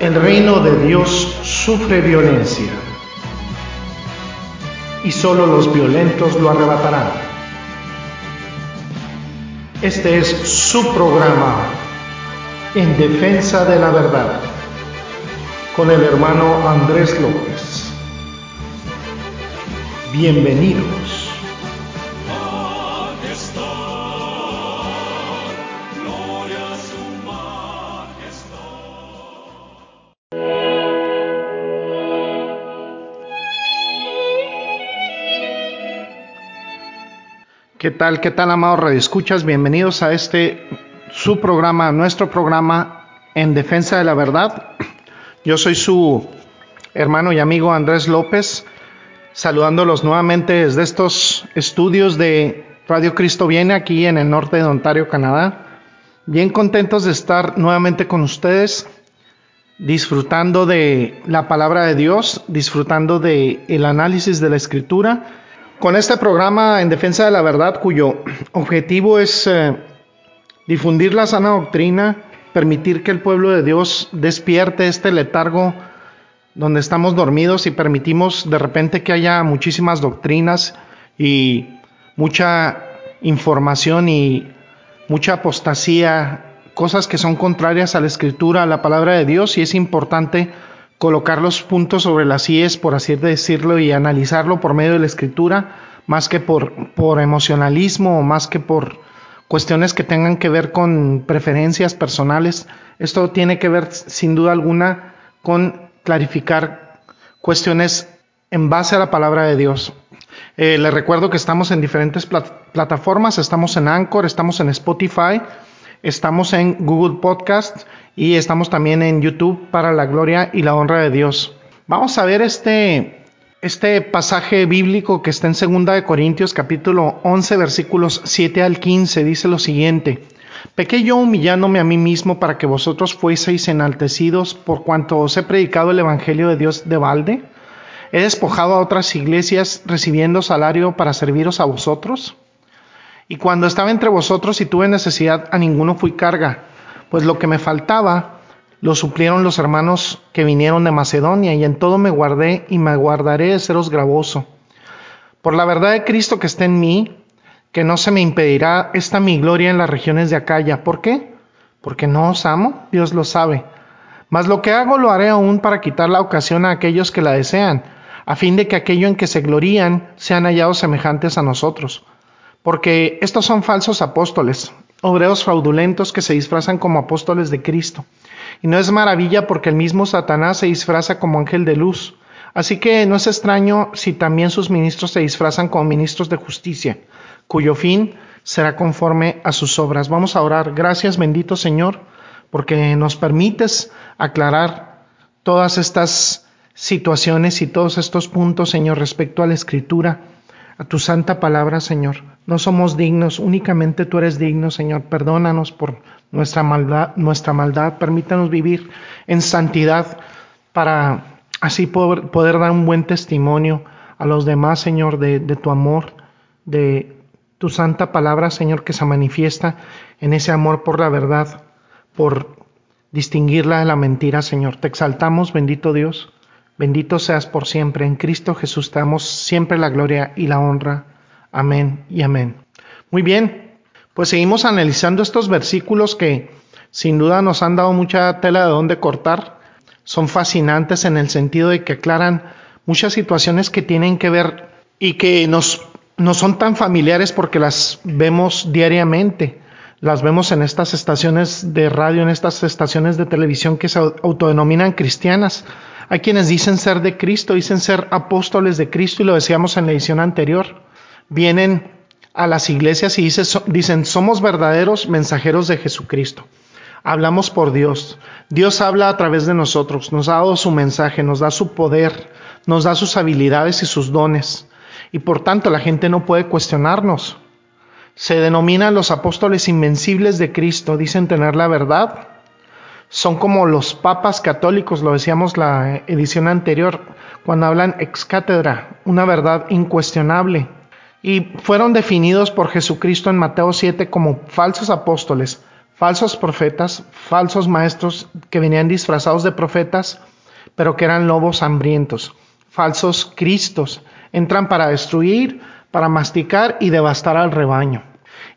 El reino de Dios sufre violencia y solo los violentos lo arrebatarán. Este es su programa en defensa de la verdad con el hermano Andrés López. Bienvenidos. ¿Qué tal, qué tal, amados Escuchas, Bienvenidos a este, su programa, nuestro programa en defensa de la verdad. Yo soy su hermano y amigo Andrés López, saludándolos nuevamente desde estos estudios de Radio Cristo Viene aquí en el norte de Ontario, Canadá. Bien contentos de estar nuevamente con ustedes, disfrutando de la palabra de Dios, disfrutando de el análisis de la Escritura con este programa en defensa de la verdad, cuyo objetivo es eh, difundir la sana doctrina, permitir que el pueblo de Dios despierte este letargo donde estamos dormidos y permitimos de repente que haya muchísimas doctrinas y mucha información y mucha apostasía, cosas que son contrarias a la escritura, a la palabra de Dios y es importante colocar los puntos sobre las IES, por así decirlo, y analizarlo por medio de la escritura, más que por, por emocionalismo o más que por cuestiones que tengan que ver con preferencias personales. Esto tiene que ver, sin duda alguna, con clarificar cuestiones en base a la palabra de Dios. Eh, les recuerdo que estamos en diferentes plataformas, estamos en Anchor, estamos en Spotify, estamos en Google Podcast y estamos también en YouTube para la gloria y la honra de Dios. Vamos a ver este, este pasaje bíblico que está en 2 de Corintios capítulo 11 versículos 7 al 15 dice lo siguiente: Pequé yo humillándome a mí mismo para que vosotros fueseis enaltecidos por cuanto os he predicado el evangelio de Dios de balde. ¿He despojado a otras iglesias recibiendo salario para serviros a vosotros? Y cuando estaba entre vosotros y tuve necesidad, a ninguno fui carga pues lo que me faltaba lo suplieron los hermanos que vinieron de Macedonia, y en todo me guardé y me guardaré de seros gravoso. Por la verdad de Cristo que está en mí, que no se me impedirá esta mi gloria en las regiones de Acaya. ¿Por qué? Porque no os amo, Dios lo sabe. Mas lo que hago lo haré aún para quitar la ocasión a aquellos que la desean, a fin de que aquello en que se glorían sean hallados semejantes a nosotros. Porque estos son falsos apóstoles, obreros fraudulentos que se disfrazan como apóstoles de Cristo. Y no es maravilla porque el mismo Satanás se disfraza como ángel de luz. Así que no es extraño si también sus ministros se disfrazan como ministros de justicia, cuyo fin será conforme a sus obras. Vamos a orar. Gracias, bendito Señor, porque nos permites aclarar todas estas situaciones y todos estos puntos, Señor, respecto a la escritura, a tu santa palabra, Señor. No somos dignos, únicamente tú eres digno, Señor. Perdónanos por nuestra maldad, nuestra maldad. Permítanos vivir en santidad para así poder, dar un buen testimonio a los demás, Señor, de, de tu amor, de tu santa palabra, Señor, que se manifiesta en ese amor por la verdad, por distinguirla de la mentira, Señor. Te exaltamos, bendito Dios. Bendito seas por siempre. En Cristo Jesús te damos siempre la gloria y la honra. Amén y amén. Muy bien, pues seguimos analizando estos versículos que sin duda nos han dado mucha tela de dónde cortar. Son fascinantes en el sentido de que aclaran muchas situaciones que tienen que ver y que nos no son tan familiares porque las vemos diariamente. Las vemos en estas estaciones de radio, en estas estaciones de televisión que se autodenominan cristianas. Hay quienes dicen ser de Cristo, dicen ser apóstoles de Cristo y lo decíamos en la edición anterior vienen a las iglesias y dicen, somos verdaderos mensajeros de Jesucristo. Hablamos por Dios. Dios habla a través de nosotros, nos ha dado su mensaje, nos da su poder, nos da sus habilidades y sus dones. Y por tanto la gente no puede cuestionarnos. Se denominan los apóstoles invencibles de Cristo, dicen tener la verdad. Son como los papas católicos, lo decíamos la edición anterior, cuando hablan ex cátedra, una verdad incuestionable y fueron definidos por Jesucristo en Mateo 7 como falsos apóstoles, falsos profetas, falsos maestros que venían disfrazados de profetas, pero que eran lobos hambrientos, falsos cristos, entran para destruir, para masticar y devastar al rebaño.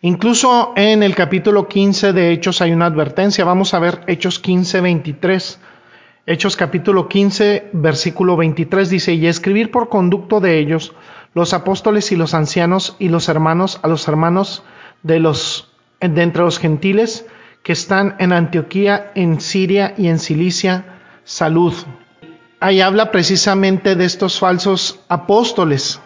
Incluso en el capítulo 15 de Hechos hay una advertencia. Vamos a ver Hechos 15, 23. Hechos capítulo 15, versículo 23 dice, y escribir por conducto de ellos los apóstoles y los ancianos y los hermanos a los hermanos de los de entre los gentiles que están en Antioquía, en Siria y en Cilicia, salud. Ahí habla precisamente de estos falsos apóstoles,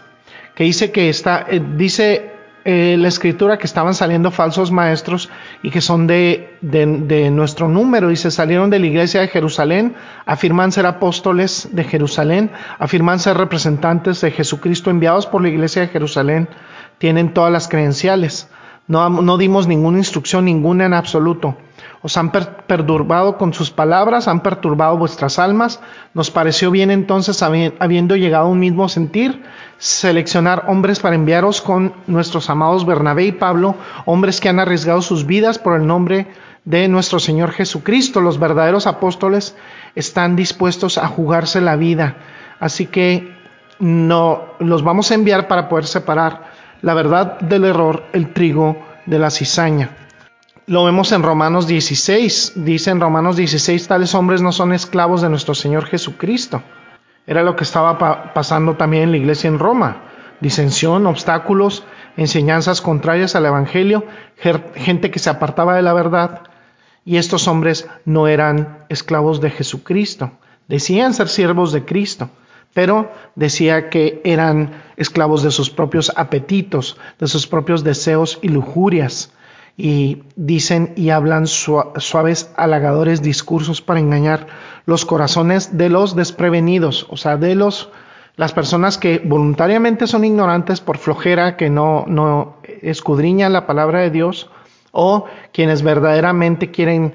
que dice que está, eh, dice eh, la escritura que estaban saliendo falsos maestros y que son de, de, nuestro número. Dice, salieron de la iglesia de Jerusalén, afirman ser apóstoles de Jerusalén, afirman ser representantes de Jesucristo enviados por la iglesia de Jerusalén, tienen todas las credenciales. No dimos ninguna instrucción, ninguna en absoluto. Os han perturbado con sus palabras, han perturbado vuestras almas. Nos pareció bien entonces, habiendo llegado a un mismo sentir, seleccionar hombres para enviaros con nuestros amados Bernabé y Pablo, hombres que han arriesgado sus vidas por el nombre de nuestro Señor Jesucristo. Los verdaderos apóstoles están dispuestos a jugarse la vida. Así que no los vamos a enviar para poder separar la verdad del error, el trigo de la cizaña. Lo vemos en Romanos 16. Dice en Romanos 16, tales hombres no son esclavos de nuestro Señor Jesucristo. Era lo que estaba pasando también en la iglesia en Roma. Disensión, obstáculos, enseñanzas contrarias al Evangelio, gente que se apartaba de la verdad. Y estos hombres no eran esclavos de Jesucristo. Decían ser siervos de Cristo, pero decía que eran esclavos de sus propios apetitos, de sus propios deseos y lujurias y dicen y hablan suaves halagadores discursos para engañar los corazones de los desprevenidos, o sea, de los las personas que voluntariamente son ignorantes por flojera, que no, no escudriñan la palabra de Dios, o quienes verdaderamente quieren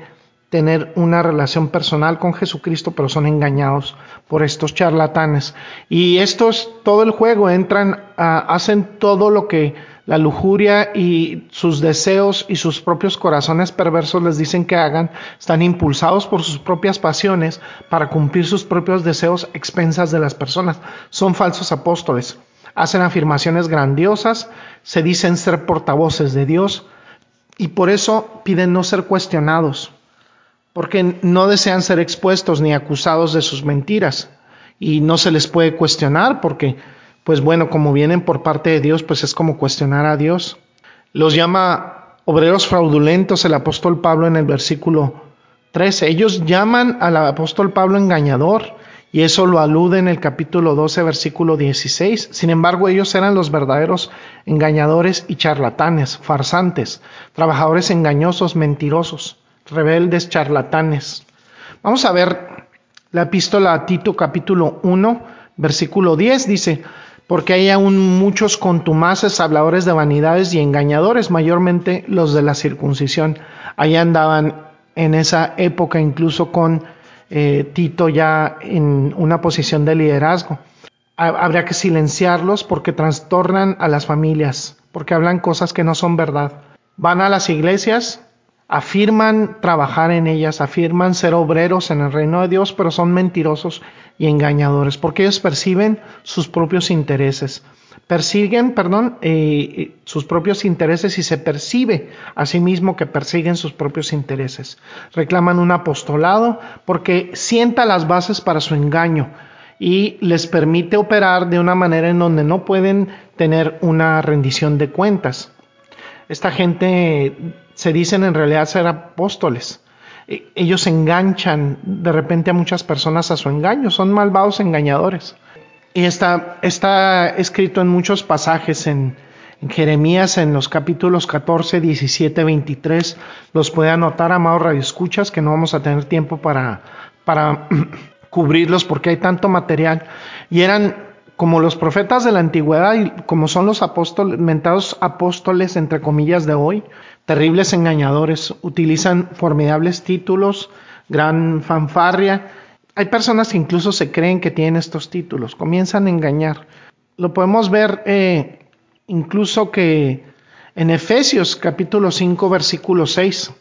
tener una relación personal con Jesucristo, pero son engañados por estos charlatanes. Y estos, todo el juego, entran, hacen todo lo que la lujuria y sus deseos y sus propios corazones perversos les dicen que hagan, están impulsados por sus propias pasiones para cumplir sus propios deseos expensas de las personas. Son falsos apóstoles. Hacen afirmaciones grandiosas, se dicen ser portavoces de Dios y por eso piden no ser cuestionados, porque no desean ser expuestos ni acusados de sus mentiras y no se les puede cuestionar porque pues bueno, como vienen por parte de Dios, pues es como cuestionar a Dios. Los llama obreros fraudulentos el apóstol Pablo en el versículo 13. Ellos llaman al apóstol Pablo engañador y eso lo alude en el capítulo 12, versículo 16. Sin embargo, ellos eran los verdaderos engañadores y charlatanes, farsantes, trabajadores engañosos, mentirosos, rebeldes, charlatanes. Vamos a ver la epístola a Tito capítulo 1, versículo 10 dice, porque hay aún muchos contumaces, habladores de vanidades y engañadores, mayormente los de la circuncisión. Ahí andaban en esa época incluso con eh, Tito ya en una posición de liderazgo. Habría que silenciarlos porque trastornan a las familias, porque hablan cosas que no son verdad. Van a las iglesias, afirman trabajar en ellas, afirman ser obreros en el reino de Dios, pero son mentirosos y engañadores, porque ellos perciben sus propios intereses. Persiguen, perdón, eh, sus propios intereses y se percibe a sí mismo que persiguen sus propios intereses. Reclaman un apostolado porque sienta las bases para su engaño y les permite operar de una manera en donde no pueden tener una rendición de cuentas. Esta gente se dicen en realidad ser apóstoles, e, ellos enganchan de repente a muchas personas a su engaño, son malvados engañadores. Y está, está escrito en muchos pasajes en, Jeremías, en los capítulos 14, 17, 23, los puede anotar, amados radioescuchas, que no vamos a tener tiempo para, para cubrirlos porque hay tanto material. Y eran como los profetas de la antigüedad y como son los apóstoles, mentados apóstoles, entre comillas, de hoy, terribles engañadores, utilizan formidables títulos, gran fanfarria. Hay personas que incluso se creen que tienen estos títulos, comienzan a engañar. Lo podemos ver eh, incluso que en Efesios capítulo 5 versículo 6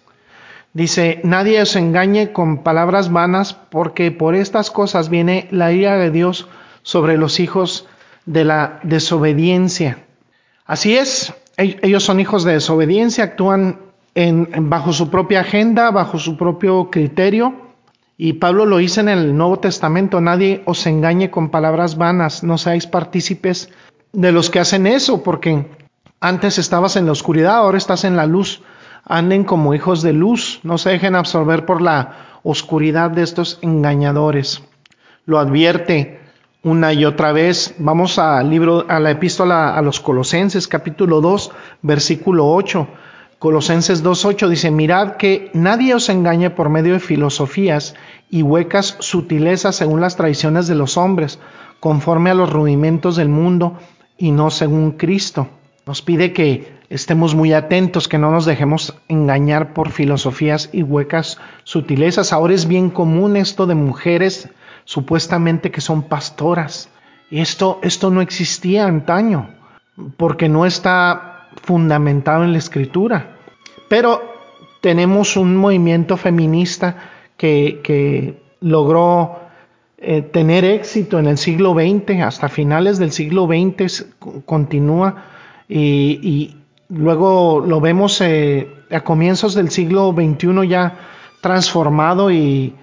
dice, nadie os engañe con palabras vanas, porque por estas cosas viene la ira de Dios sobre los hijos de la desobediencia. Así es, ellos son hijos de desobediencia, actúan bajo su propia agenda, bajo su propio criterio. Y Pablo lo dice en el Nuevo Testamento, nadie os engañe con palabras vanas, no seáis partícipes de los que hacen eso, porque antes estabas en la oscuridad, ahora estás en la luz. Anden como hijos de luz, no se dejen absorber por la oscuridad de estos engañadores. Lo advierte una y otra vez. Vamos al libro, a la epístola a los Colosenses, capítulo 2, versículo 8. Colosenses 2.8 dice, mirad que nadie os engañe por medio de filosofías y huecas sutilezas según las tradiciones de los hombres, conforme a los rudimentos del mundo y no según Cristo. Nos pide que estemos muy atentos, que no nos dejemos engañar por filosofías y huecas sutilezas. Ahora es bien común esto de mujeres supuestamente que son pastoras. Y esto, esto no existía antaño, porque no está fundamentado en la escritura. Pero tenemos un movimiento feminista que, que logró eh, tener éxito en el siglo XX, hasta finales del siglo XX continúa y, luego lo vemos eh, a comienzos del siglo XXI ya transformado y,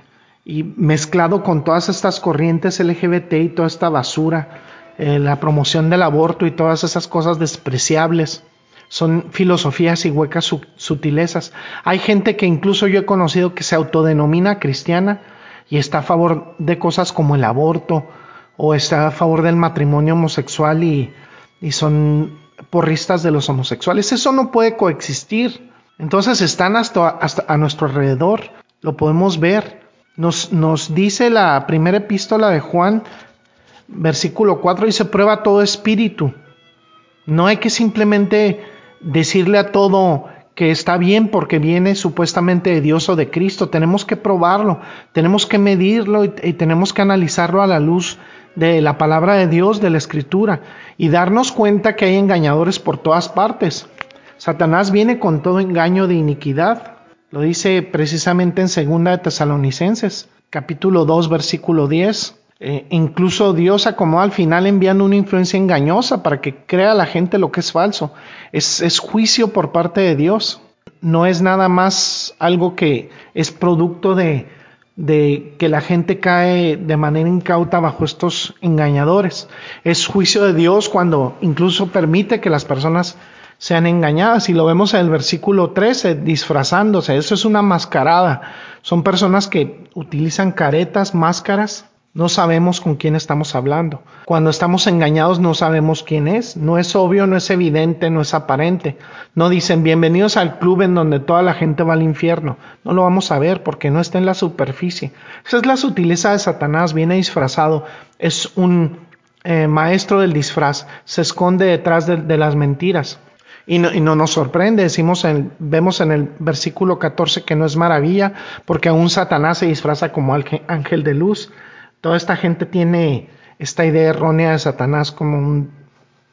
y mezclado con todas estas corrientes LGBT y toda esta basura, eh, la promoción del aborto y todas esas cosas despreciables. Son filosofías y huecas sutilezas. Hay gente que incluso yo he conocido que se autodenomina cristiana y está a favor de cosas como el aborto o está a favor del matrimonio homosexual y, son porristas de los homosexuales. Eso no puede coexistir. Entonces están hasta a nuestro alrededor. Lo podemos ver. Nos, dice la primera epístola de Juan, versículo 4, dice, prueba todo espíritu. No hay que simplemente decirle a todo que está bien porque viene supuestamente de Dios o de Cristo. Tenemos que probarlo, tenemos que medirlo y, tenemos que analizarlo a la luz de la palabra de Dios, de la Escritura, y darnos cuenta que hay engañadores por todas partes. Satanás viene con todo engaño de iniquidad. Lo dice precisamente en segunda de Tesalonicenses, capítulo 2, versículo 10. Eh, incluso Dios acomoda al final enviando una influencia engañosa para que crea la gente lo que es falso. Es, es juicio por parte de Dios. No es nada más algo que es producto de, de que la gente cae de manera incauta bajo estos engañadores. Es juicio de Dios cuando incluso permite que las personas sean engañadas. Y lo vemos en el versículo 13, disfrazándose. Eso es una mascarada. Son personas que utilizan caretas, máscaras. No sabemos con quién estamos hablando. Cuando estamos engañados no sabemos quién es. No es obvio, no es evidente, no es aparente. No dicen bienvenidos al club en donde toda la gente va al infierno. No lo vamos a ver porque no está en la superficie. Esa es la sutileza de Satanás. Viene disfrazado. Es un eh, maestro del disfraz. Se esconde detrás de, de las mentiras. Y no, y no, nos sorprende, decimos en, vemos en el versículo 14 que no es maravilla, porque aún Satanás se disfraza como ángel de luz. Toda esta gente tiene esta idea errónea de Satanás como un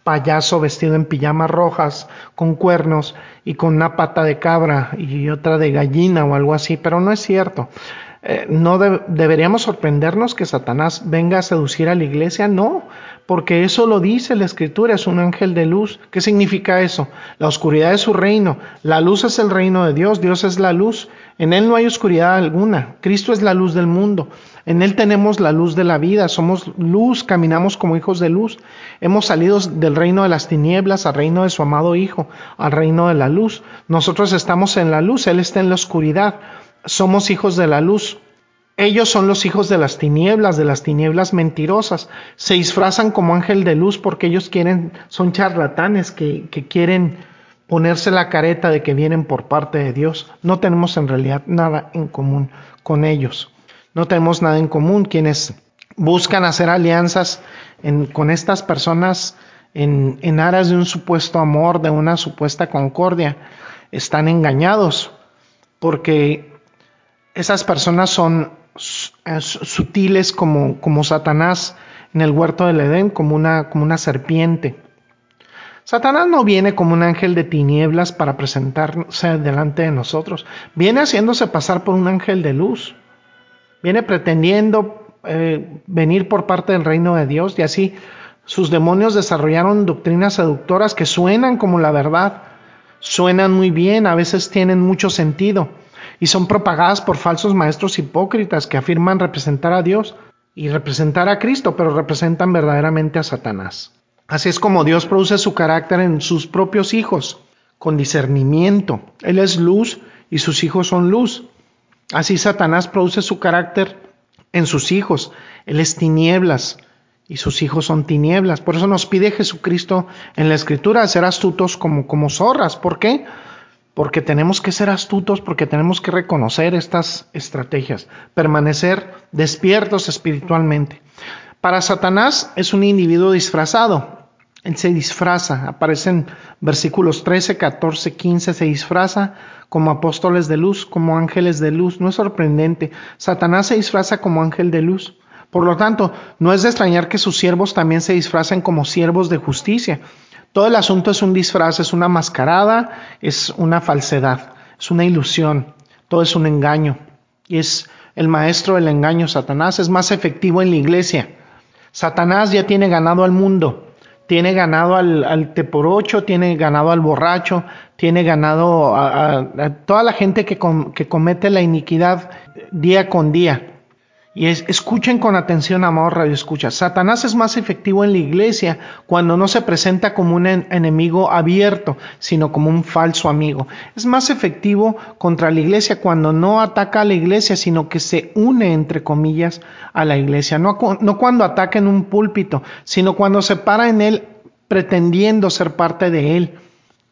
payaso vestido en pijamas rojas, con cuernos y con una pata de cabra y otra de gallina o algo así, pero no es cierto. Eh, no de, deberíamos sorprendernos que Satanás venga a seducir a la iglesia, no, porque eso lo dice la escritura, es un ángel de luz. ¿Qué significa eso? La oscuridad es su reino, la luz es el reino de Dios, Dios es la luz, en Él no hay oscuridad alguna, Cristo es la luz del mundo, en Él tenemos la luz de la vida, somos luz, caminamos como hijos de luz, hemos salido del reino de las tinieblas al reino de su amado Hijo, al reino de la luz. Nosotros estamos en la luz, Él está en la oscuridad, somos hijos de la luz. Ellos son los hijos de las tinieblas, de las tinieblas mentirosas. Se disfrazan como ángel de luz porque ellos quieren, son charlatanes que, que quieren ponerse la careta de que vienen por parte de Dios. No tenemos en realidad nada en común con ellos. No tenemos nada en común. Quienes buscan hacer alianzas con estas personas en, en aras de un supuesto amor, de una supuesta concordia, están engañados porque esas personas son sutiles como, como Satanás en el huerto del Edén, como una, como una serpiente. Satanás no viene como un ángel de tinieblas para presentarse delante de nosotros. Viene haciéndose pasar por un ángel de luz. Viene pretendiendo eh, venir por parte del reino de Dios y así sus demonios desarrollaron doctrinas seductoras que suenan como la verdad, suenan muy bien, a veces tienen mucho sentido y son propagadas por falsos maestros hipócritas que afirman representar a Dios y representar a Cristo, pero representan verdaderamente a Satanás. Así es como Dios produce su carácter en sus propios hijos, con discernimiento. Él es luz y sus hijos son luz. Así Satanás produce su carácter en sus hijos. Él es tinieblas y sus hijos son tinieblas. Por eso nos pide Jesucristo en la Escritura ser astutos como, como zorras. ¿Por qué? Porque tenemos que ser astutos, porque tenemos que reconocer estas estrategias, permanecer despiertos espiritualmente. Para Satanás es un individuo disfrazado. Él se disfraza, aparecen versículos 13, 14, 15, se disfraza como apóstoles de luz, como ángeles de luz. No es sorprendente. Satanás se disfraza como ángel de luz. Por lo tanto, no es de extrañar que sus siervos también se disfracen como siervos de justicia. Todo el asunto es un disfraz, es una mascarada, es una falsedad, es una ilusión, todo es un engaño. Y es el maestro del engaño, Satanás, es más efectivo en la iglesia. Satanás ya tiene ganado al mundo, tiene ganado al, al teporocho, tiene ganado al borracho, tiene ganado a, toda la gente que, que comete la iniquidad día con día. Y escuchen con atención, amor Radio Escucha. Satanás es más efectivo en la iglesia cuando no se presenta como un enemigo abierto, sino como un falso amigo. Es más efectivo contra la iglesia cuando no ataca a la iglesia, sino que se une, entre comillas, a la iglesia. No, no cuando ataca en un púlpito, sino cuando se para en él pretendiendo ser parte de él.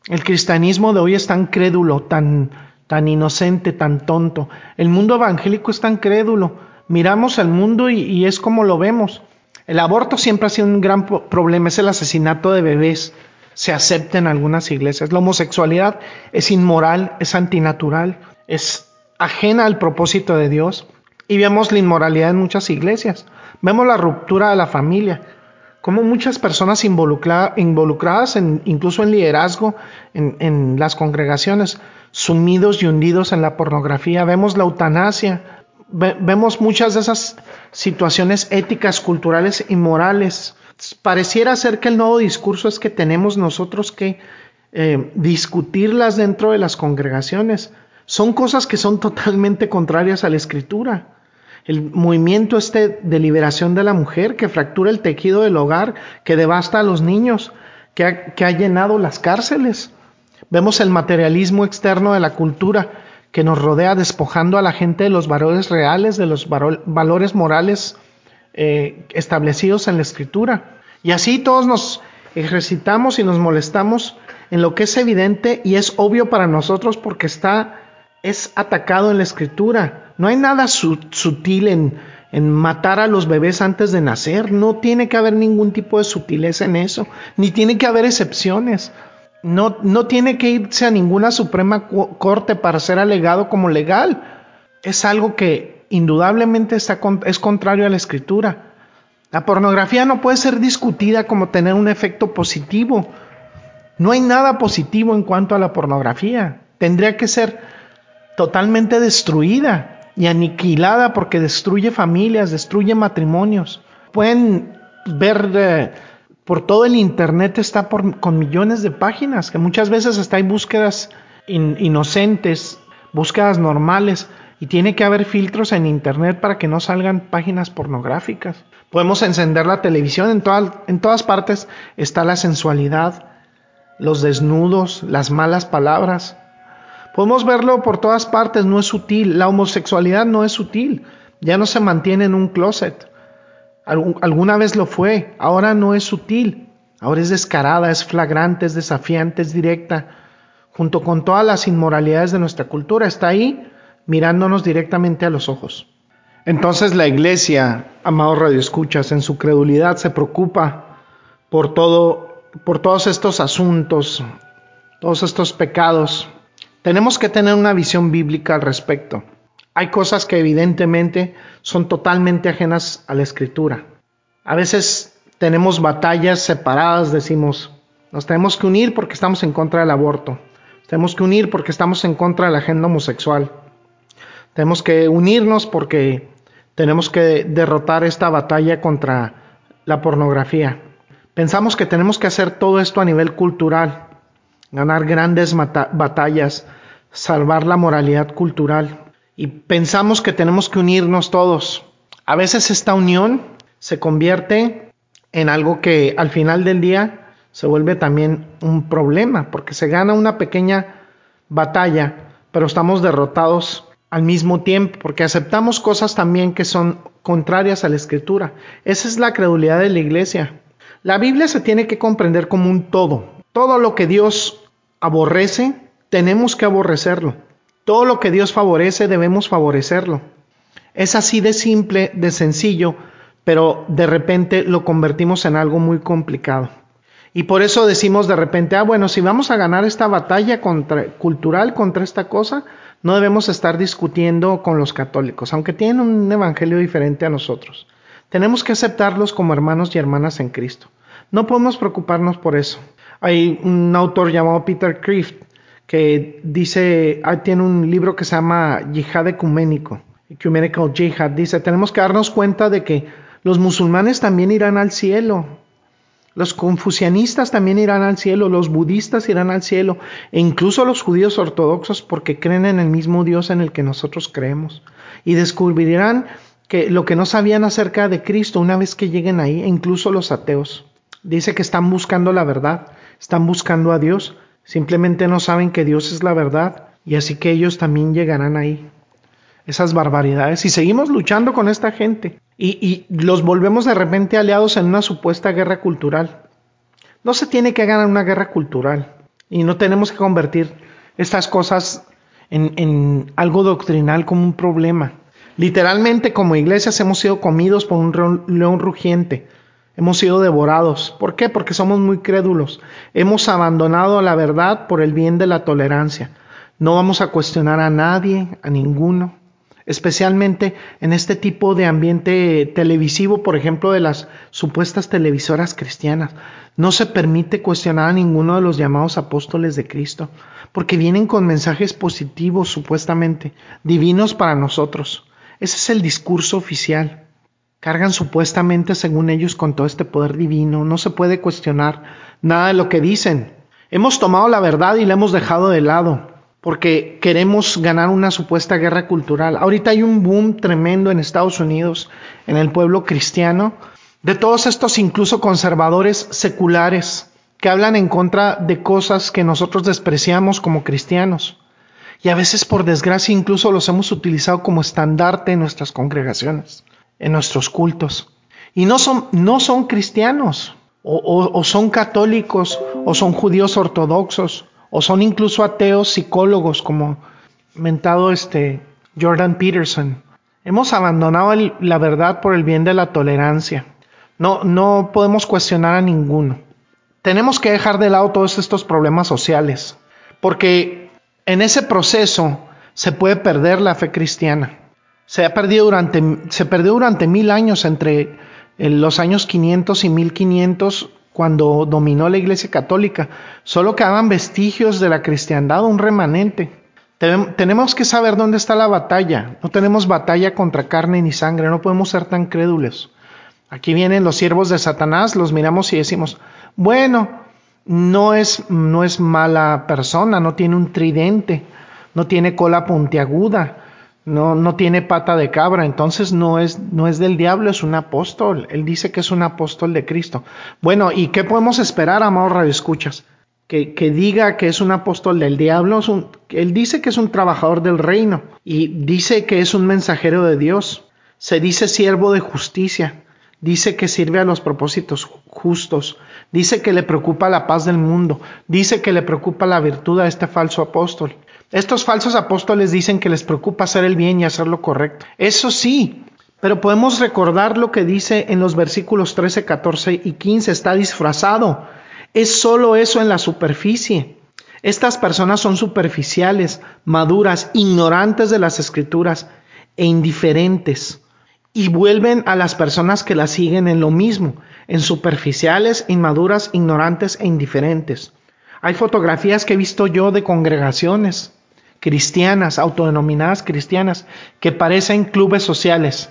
El cristianismo de hoy es tan crédulo, tan, tan inocente, tan tonto. El mundo evangélico es tan crédulo miramos al mundo y, es como lo vemos. El aborto siempre ha sido un gran problema, es el asesinato de bebés. Se acepta en algunas iglesias. La homosexualidad es inmoral, es antinatural, es ajena al propósito de Dios. Y vemos la inmoralidad en muchas iglesias. Vemos la ruptura de la familia. Como muchas personas involucradas incluso en liderazgo en, en las congregaciones, sumidos y hundidos en la pornografía. Vemos la eutanasia, vemos muchas de esas situaciones éticas, culturales y morales. Pareciera ser que el nuevo discurso es que tenemos nosotros que eh, discutirlas dentro de las congregaciones. Son cosas que son totalmente contrarias a la escritura. El movimiento este de liberación de la mujer que fractura el tejido del hogar, que devasta a los niños, que que ha llenado las cárceles. Vemos el materialismo externo de la cultura que nos rodea, despojando a la gente de los valores reales, de los valores morales eh, establecidos en la escritura. Y así todos nos ejercitamos y nos molestamos en lo que es evidente y es obvio para nosotros porque está, es atacado en la escritura. No hay nada sutil en, en matar a los bebés antes de nacer. No tiene que haber ningún tipo de sutileza en eso, ni tiene que haber excepciones. No, no tiene que irse a ninguna Suprema Corte para ser alegado como legal. Es algo que indudablemente está, es contrario a la escritura. La pornografía no puede ser discutida como tener un efecto positivo. No hay nada positivo en cuanto a la pornografía. Tendría que ser totalmente destruida y aniquilada porque destruye familias, destruye matrimonios. Pueden ver... Eh, por todo el Internet está con millones de páginas, que muchas veces está hay búsquedas inocentes, búsquedas normales, y tiene que haber filtros en Internet para que no salgan páginas pornográficas. Podemos encender la televisión, en, en todas partes está la sensualidad, los desnudos, las malas palabras. Podemos verlo por todas partes, no es sutil. La homosexualidad no es sutil, ya no se mantiene en un closet alguna vez lo fue, ahora no es sutil, ahora es descarada, es flagrante, es desafiante, es directa, junto con todas las inmoralidades de nuestra cultura, está ahí mirándonos directamente a los ojos. Entonces la iglesia, amados radioescuchas, en su credulidad se preocupa por todo, por todos estos asuntos, todos estos pecados. Tenemos que tener una visión bíblica al respecto. Hay cosas que evidentemente son totalmente ajenas a la escritura. A veces tenemos batallas separadas, decimos, Nos tenemos que unir porque estamos en contra del aborto. Nos tenemos que unir porque estamos en contra de la agenda homosexual. Tenemos que unirnos porque tenemos que derrotar esta batalla contra la pornografía. Pensamos que tenemos que hacer todo esto a nivel cultural, ganar grandes batallas, salvar la moralidad cultural. Y pensamos que tenemos que unirnos todos. A veces esta unión se convierte en algo que al final del día se vuelve también un problema, porque se gana una pequeña batalla, pero estamos derrotados al mismo tiempo, porque aceptamos cosas también que son contrarias a la escritura. Esa es la credulidad de la iglesia. La Biblia se tiene que comprender como un todo. Todo lo que Dios aborrece, tenemos que aborrecerlo. Todo lo que Dios favorece, debemos favorecerlo. Es así de simple, de sencillo, pero de repente lo convertimos en algo muy complicado. Y por eso decimos de repente, ah, bueno, si vamos a ganar esta batalla contra, cultural contra esta cosa, no debemos estar discutiendo con los católicos, aunque tienen un evangelio diferente a nosotros. Tenemos que aceptarlos como hermanos y hermanas en Cristo. No podemos preocuparnos por eso. Hay un autor llamado Peter Crift que dice, ah, tiene un libro que se llama Yihad Ecuménico, Ecumenical Jihad. Dice, tenemos que darnos cuenta de que los musulmanes también irán al cielo. Los confucianistas también irán al cielo, los budistas irán al cielo, e incluso los judíos ortodoxos porque creen en el mismo Dios en el que nosotros creemos. Y descubrirán que lo que no sabían acerca de Cristo una vez que lleguen ahí, e incluso los ateos. Dice que están buscando la verdad, están buscando a Dios, simplemente no saben que Dios es la verdad y así que ellos también llegarán ahí. Esas barbaridades. Y seguimos luchando con esta gente y, los volvemos de repente aliados en una supuesta guerra cultural. No se tiene que ganar una guerra cultural y no tenemos que convertir estas cosas en algo doctrinal como un problema. Literalmente como iglesias hemos sido comidos por un león rugiente. Hemos sido devorados. ¿Por qué? Porque somos muy crédulos. Hemos abandonado la verdad por el bien de la tolerancia. No vamos a cuestionar a nadie, a ninguno. Especialmente en este tipo de ambiente televisivo, por ejemplo, de las supuestas televisoras cristianas. No se permite cuestionar a ninguno de los llamados apóstoles de Cristo, porque vienen con mensajes positivos, supuestamente, divinos para nosotros. Ese es el discurso oficial. Cargan supuestamente, según ellos, con todo este poder divino. No se puede cuestionar nada de lo que dicen. Hemos tomado la verdad y la hemos dejado de lado porque queremos ganar una supuesta guerra cultural. Ahorita hay un boom tremendo en Estados Unidos, en el pueblo cristiano, de todos estos incluso conservadores seculares que hablan en contra de cosas que nosotros despreciamos como cristianos y a veces por desgracia incluso los hemos utilizado como estandarte en nuestras congregaciones, en nuestros cultos. Y no son, no son cristianos, o, o son católicos, o son judíos ortodoxos, o son incluso ateos psicólogos como mentado este Jordan Peterson. Hemos abandonado la verdad por el bien de la tolerancia. No, no podemos cuestionar a ninguno. Tenemos que dejar de lado todos estos problemas sociales, porque en ese proceso se puede perder la fe cristiana. Se, ha perdido durante, se perdió durante mil años entre los años 500 y 1500 cuando dominó la Iglesia Católica. Solo quedaban vestigios de la cristiandad, un remanente. Tenemos que saber dónde está la batalla. No tenemos batalla contra carne ni sangre, no podemos ser tan crédulos. Aquí vienen los siervos de Satanás, los miramos y decimos, bueno, no es, no es mala persona, no tiene un tridente, no tiene cola puntiaguda, no, no tiene pata de cabra, entonces no es, no es del diablo, es un apóstol. Él dice que es un apóstol de Cristo. Bueno, ¿y qué podemos esperar, amados radioescuchas? Que, que diga que es un apóstol del diablo, él dice que es un trabajador del reino y dice que es un mensajero de Dios. Se dice siervo de justicia dice que sirve a los propósitos justos, dice que le preocupa la paz del mundo, dice que le preocupa la virtud a este falso apóstol. Estos falsos apóstoles dicen que les preocupa hacer el bien y hacer lo correcto. Eso sí, pero podemos recordar lo que dice en los versículos 13, 14 y 15, está disfrazado. Es solo eso en la superficie. Estas personas son superficiales, maduras, ignorantes de las escrituras e indiferentes y vuelven a las personas que la siguen en lo mismo, en superficiales, inmaduras, ignorantes e indiferentes. Hay fotografías que he visto yo de congregaciones cristianas, autodenominadas cristianas, que parecen clubes sociales.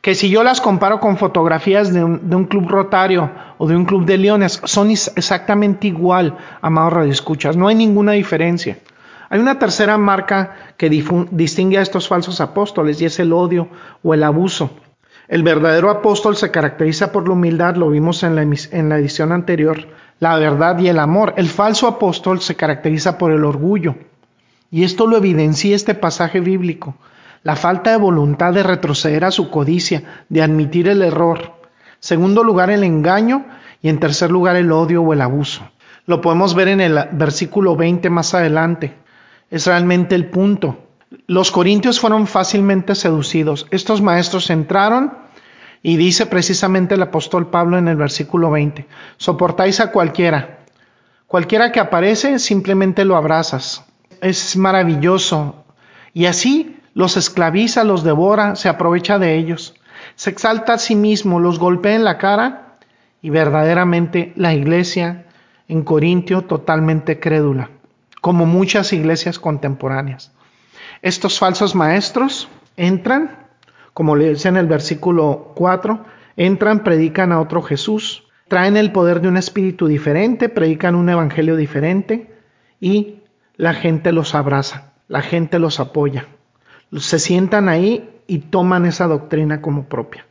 Que si yo las comparo con fotografías de un, club rotario o de un club de leones, son exactamente igual, amados radioescuchas. No hay ninguna diferencia. Hay una tercera marca que distingue a estos falsos apóstoles y es el odio o el abuso. El verdadero apóstol se caracteriza por la humildad, lo vimos en la, en la edición anterior, la verdad y el amor. El falso apóstol se caracteriza por el orgullo. Y esto lo evidencia este pasaje bíblico. La falta de voluntad de retroceder a su codicia, de admitir el error. Segundo lugar, el engaño. Y en tercer lugar, el odio o el abuso. Lo podemos ver en el versículo 20 más adelante. Es realmente el punto. Los corintios fueron fácilmente seducidos. Estos maestros entraron y dice precisamente el apóstol Pablo en el versículo 20, soportáis a cualquiera. Cualquiera que aparece, simplemente lo abrazas. Es maravilloso. Y así los esclaviza, los devora, se aprovecha de ellos. Se exalta a sí mismo, los golpea en la cara y verdaderamente la iglesia en Corintio totalmente crédula, como muchas iglesias contemporáneas. Estos falsos maestros entran como le dice en el versículo 4, entran, predican a otro Jesús, traen el poder de un espíritu diferente, predican un evangelio diferente y la gente los abraza, la gente los apoya. Se sientan ahí y toman esa doctrina como propia.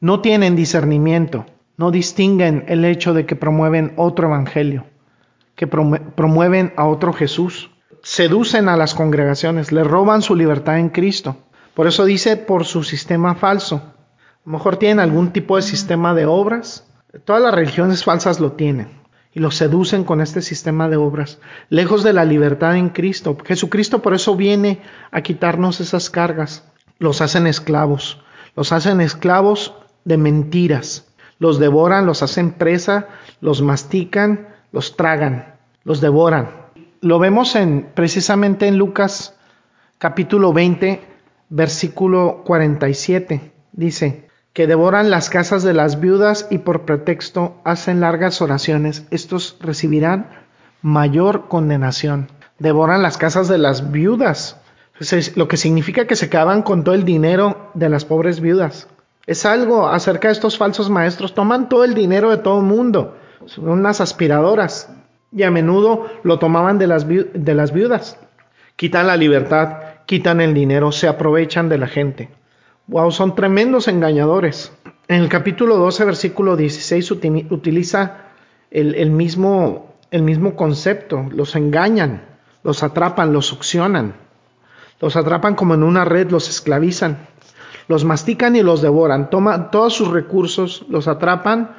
No tienen discernimiento, no distinguen el hecho de que promueven otro evangelio, que promueven a otro Jesús, seducen a las congregaciones, le roban su libertad en Cristo por eso dice por su sistema falso. A lo mejor tienen algún tipo de sistema de obras. Todas las religiones falsas lo tienen y lo seducen con este sistema de obras, lejos de la libertad en Cristo. Jesucristo por eso viene a quitarnos esas cargas. Los hacen esclavos, los hacen esclavos de mentiras, los devoran, los hacen presa, los mastican, los tragan, los devoran. Lo vemos en precisamente en Lucas capítulo 20 versículo 47. Dice, que devoran las casas de las viudas y por pretexto hacen largas oraciones. Estos recibirán mayor condenación. Devoran las casas de las viudas, lo que significa que se quedaban con todo el dinero de las pobres viudas. Es algo acerca de estos falsos maestros. Toman todo el dinero de todo el mundo. Son unas aspiradoras. Y a menudo lo tomaban de las viudas. Quitan la libertad quitan el dinero, se aprovechan de la gente. Wow, son tremendos engañadores. En el capítulo 12, versículo 16, utiliza el, mismo, el mismo concepto. Los engañan, los atrapan, los succionan. Los atrapan como en una red, los esclavizan. Los mastican y los devoran. Toman todos sus recursos, los atrapan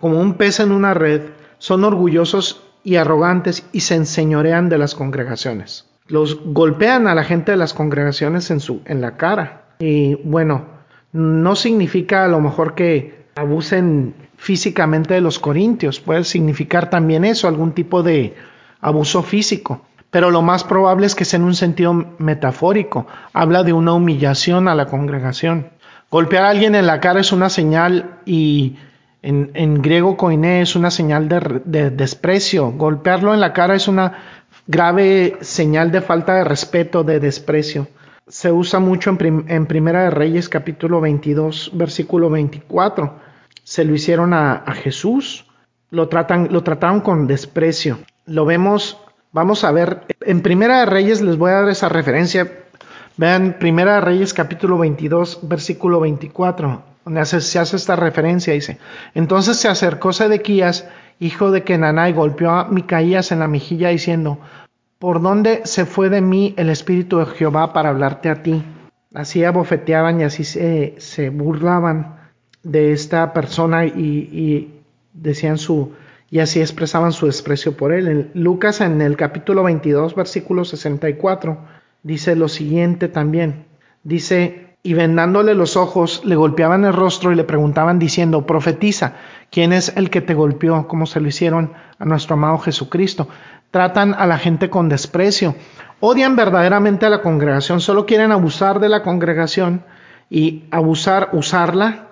como un pez en una red. Son orgullosos y arrogantes y se enseñorean de las congregaciones los golpean a la gente de las congregaciones en, su, en la cara. Y bueno, no significa a lo mejor que abusen físicamente de los corintios, puede significar también eso, algún tipo de abuso físico. Pero lo más probable es que sea en un sentido metafórico, habla de una humillación a la congregación. Golpear a alguien en la cara es una señal y en, griego koiné es una señal de, de desprecio. Golpearlo en la cara es una grave señal de falta de respeto, de desprecio. Se usa mucho en, Primera de Reyes capítulo 22, versículo 24. Se lo hicieron a, Jesús, lo, tratan, lo trataron con desprecio. Lo vemos, vamos a ver, en Primera de Reyes les voy a dar esa referencia. Vean Primera de Reyes capítulo 22, versículo 24, donde se hace esta referencia, dice, entonces se acercó Sedequías hijo de Kenaná, y golpeó a Micaías en la mejilla diciendo, ¿por dónde se fue de mí el Espíritu de Jehová para hablarte a ti? Así abofeteaban y así se, burlaban de esta persona y, decían su, y así expresaban su desprecio por él. En Lucas en el capítulo 22, versículo 64, dice lo siguiente también. Dice, y vendándole los ojos, le golpeaban el rostro y le preguntaban diciendo, profetiza, ¿quién es el que te golpeó? Como se lo hicieron a nuestro amado Jesucristo. Tratan a la gente con desprecio, odian verdaderamente a la congregación, solo quieren abusar de la congregación y abusar, usarla,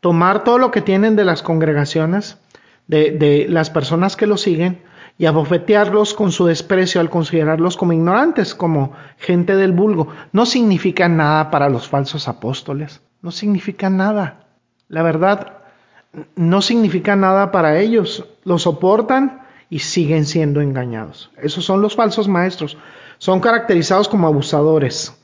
tomar todo lo que tienen de las congregaciones, de, de las personas que lo siguen, y abofetearlos con su desprecio al considerarlos como ignorantes, como gente del vulgo. No significa nada para los falsos apóstoles, no significa nada. La verdad, no significa nada para ellos. Lo soportan y siguen siendo engañados. Esos son los falsos maestros. Son caracterizados como abusadores.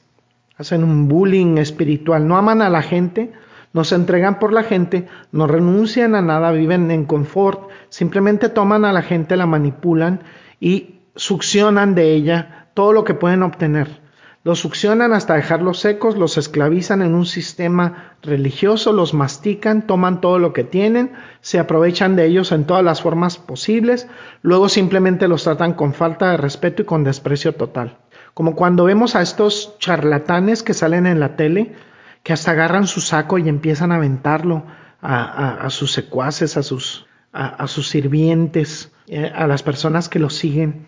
Hacen un bullying espiritual. No aman a la gente, no se entregan por la gente, no renuncian a nada, viven en confort, simplemente toman a la gente, la manipulan y succionan de ella todo lo que pueden obtener. Los succionan hasta dejarlos secos, los esclavizan en un sistema religioso, los mastican, toman todo lo que tienen, se aprovechan de ellos en todas las formas posibles, luego simplemente los tratan con falta de respeto y con desprecio total. Como cuando vemos a estos charlatanes que salen en la tele, que hasta agarran su saco y empiezan a aventarlo a, sus secuaces, a sus, a, sus sirvientes, eh, a las personas que los siguen.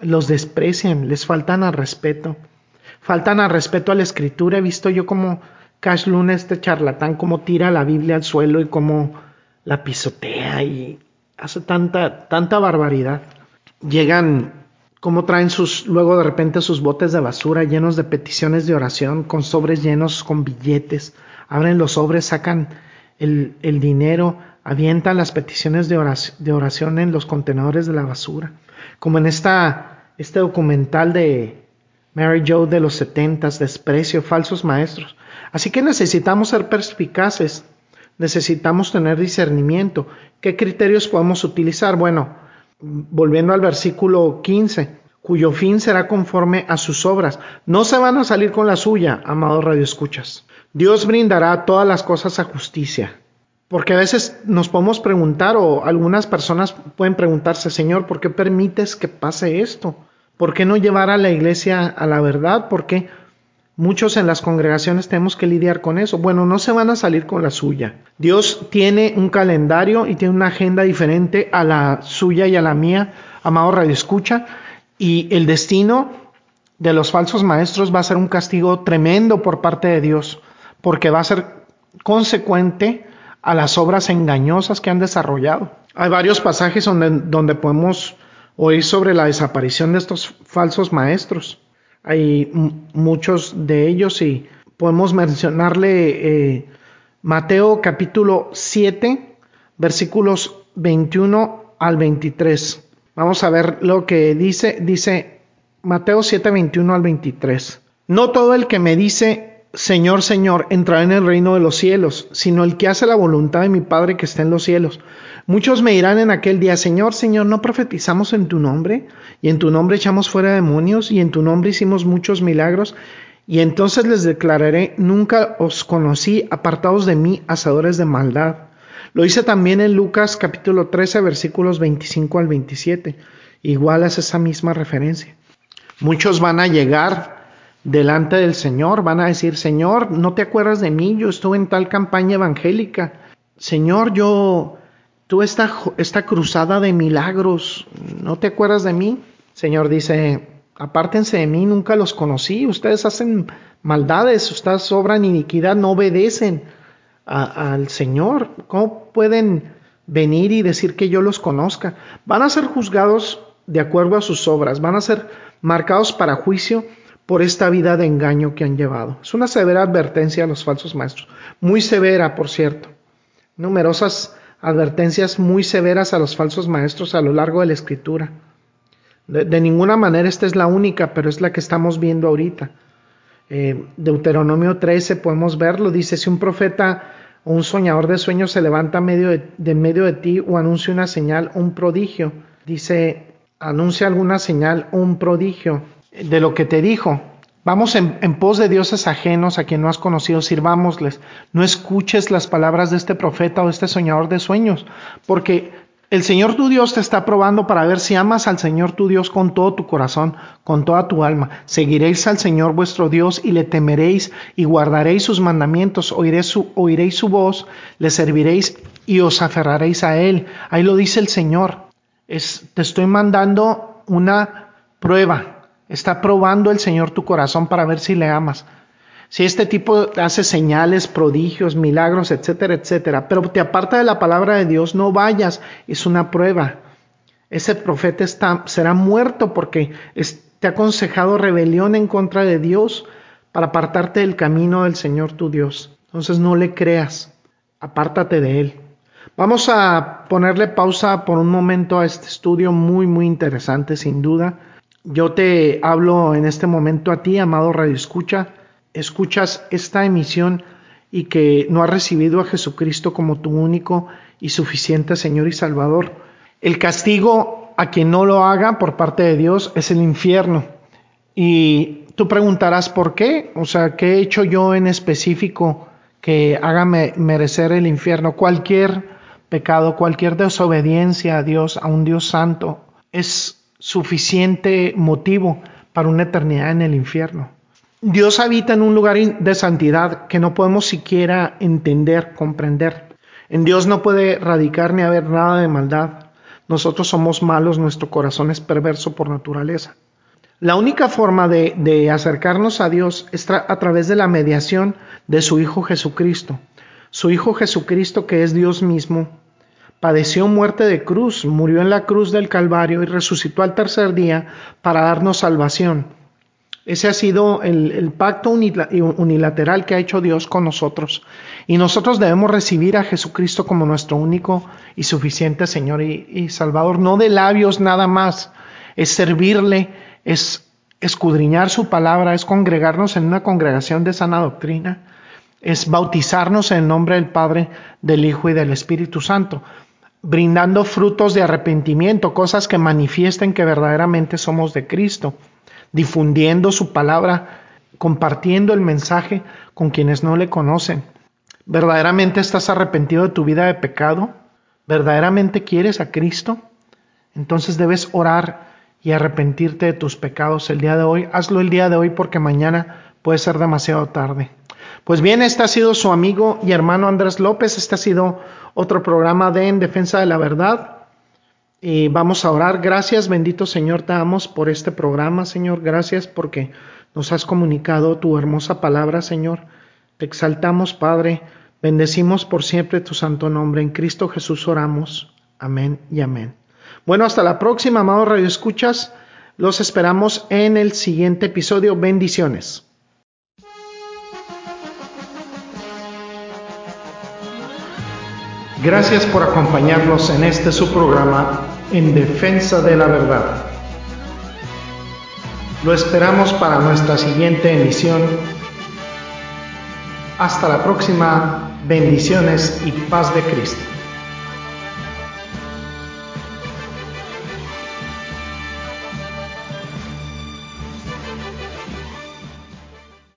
Los desprecian, les faltan al respeto faltan al respeto a la escritura. He visto yo como Cash Luna, este charlatán, como tira la Biblia al suelo y como la pisotea y hace tanta, tanta barbaridad. Llegan, como traen sus, luego de repente sus botes de basura llenos de peticiones de oración, con sobres llenos con billetes. Abren los sobres, sacan el, el dinero, avientan las peticiones de oración, de oración, en los contenedores de la basura. Como en esta, este documental de Mary Joe de los setentas, desprecio, falsos maestros. Así que necesitamos ser perspicaces, necesitamos tener discernimiento. ¿Qué criterios podemos utilizar? Bueno, volviendo al versículo 15, cuyo fin será conforme a sus obras. No se van a salir con la suya, amados radioescuchas. Dios brindará todas las cosas a justicia. Porque a veces nos podemos preguntar, o algunas personas pueden preguntarse, Señor, ¿por qué permites que pase esto? ¿Por qué no llevar a la iglesia a la verdad? Porque muchos en las congregaciones tenemos que lidiar con eso. Bueno, no se van a salir con la suya. Dios tiene un calendario y tiene una agenda diferente a la suya y a la mía, amado Radio Escucha, y el destino de los falsos maestros va a ser un castigo tremendo por parte de Dios, porque va a ser consecuente a las obras engañosas que han desarrollado. Hay varios pasajes donde, donde podemos oír sobre la desaparición de estos falsos maestros. Hay muchos de ellos y podemos mencionarle eh, Mateo capítulo 7, versículos 21 al 23. Vamos a ver lo que dice, dice Mateo 7, 21 al 23. No todo el que me dice, Señor, Señor, entrará en el reino de los cielos, sino el que hace la voluntad de mi Padre que está en los cielos. Muchos me dirán en aquel día, Señor, Señor, ¿no profetizamos en tu nombre? Y en tu nombre echamos fuera demonios, y en tu nombre hicimos muchos milagros. Y entonces les declararé, nunca os conocí, apartados de mí, hacedores de maldad. Lo hice también en Lucas capítulo 13, versículos 25 al 27. Igual es esa misma referencia. Muchos van a llegar delante del Señor, van a decir, Señor, ¿no te acuerdas de mí? Yo estuve en tal campaña evangélica. Señor, yo tú esta, esta cruzada de milagros, ¿no te acuerdas de mí? Señor dice, apártense de mí, nunca los conocí, ustedes hacen maldades, ustedes obran iniquidad, no obedecen al Señor. ¿Cómo pueden venir y decir que yo los conozca? Van a ser juzgados de acuerdo a sus obras, van a ser marcados para juicio por esta vida de engaño que han llevado. Es una severa advertencia a los falsos maestros, muy severa, por cierto. Numerosas advertencias muy severas a los falsos maestros a lo largo de la escritura. De, ninguna manera esta es la única, pero es la que estamos viendo ahorita. Eh, Deuteronomio 13 podemos verlo, dice, si un profeta o un soñador de sueños se levanta medio de, de medio de ti o anuncia una señal un prodigio, dice, anuncia alguna señal un prodigio de lo que te dijo, Vamos en, pos de dioses ajenos a quien no has conocido, sirvámosles. No escuches las palabras de este profeta o de este soñador de sueños, porque el Señor tu Dios te está probando para ver si amas al Señor tu Dios con todo tu corazón, con toda tu alma. Seguiréis al Señor vuestro Dios y le temeréis y guardaréis sus mandamientos, oiréis su, oiréis su voz, le serviréis y os aferraréis a Él. Ahí lo dice el Señor. Es, te estoy mandando una prueba Está probando el Señor tu corazón para ver si le amas. si este tipo hace señales, prodigios, milagros, etcétera, etcétera, pero te aparta de la palabra de Dios, no vayas, es una prueba. Ese profeta está, será muerto porque te ha aconsejado rebelión en contra de Dios para apartarte del camino del Señor tu Dios. Entonces no le creas, apártate de él. Vamos a ponerle pausa por un momento a este estudio muy, muy interesante, sin duda. Yo te hablo en este momento a ti, amado Radio Escucha. Escuchas esta emisión y que no has recibido a Jesucristo como tu único y suficiente Señor y Salvador. El castigo a quien no lo haga por parte de Dios es el infierno. Y tú preguntarás por qué, o sea, ¿qué he hecho yo en específico que haga merecer el infierno? Cualquier pecado, cualquier desobediencia a Dios, a un Dios santo, es suficiente motivo para una eternidad en el infierno. Dios habita en un lugar de santidad que no podemos siquiera entender, comprender. En Dios no puede radicar ni haber nada de maldad. Nosotros somos malos, nuestro corazón es perverso por naturaleza. La única forma de, acercarnos a Dios es a través de la mediación de su Hijo Jesucristo. Su Hijo Jesucristo, que es Dios mismo, padeció muerte de cruz, murió en la cruz del Calvario y resucitó al tercer día para darnos salvación. Ese ha sido el, pacto unilateral que ha hecho Dios con nosotros. Y nosotros debemos recibir a Jesucristo como nuestro único y suficiente Señor y, y Salvador, no de labios nada más. Es servirle, es escudriñar su palabra, es congregarnos en una congregación de sana doctrina, es bautizarnos en el nombre del Padre, del Hijo y del Espíritu Santo brindando frutos de arrepentimiento, cosas que manifiesten que verdaderamente somos de Cristo, difundiendo su palabra, compartiendo el mensaje con quienes no le conocen. ¿Verdaderamente estás arrepentido de tu vida de pecado? ¿Verdaderamente quieres a Cristo? Entonces debes orar y arrepentirte de tus pecados el día de hoy. Hazlo el día de hoy porque mañana puede ser demasiado tarde. Pues bien, este ha sido su amigo y hermano Andrés López. Este ha sido otro programa de En Defensa de la Verdad. Y vamos a orar. Gracias, bendito Señor, te damos por este programa, Señor. Gracias porque nos has comunicado tu hermosa palabra, Señor. Te exaltamos, Padre. Bendecimos por siempre tu santo nombre. En Cristo Jesús oramos. Amén y amén. Bueno, hasta la próxima, amados Radio Escuchas. Los esperamos en el siguiente episodio. Bendiciones. Gracias por acompañarnos en este su programa En Defensa de la Verdad. Lo esperamos para nuestra siguiente emisión. Hasta la próxima. Bendiciones y paz de Cristo.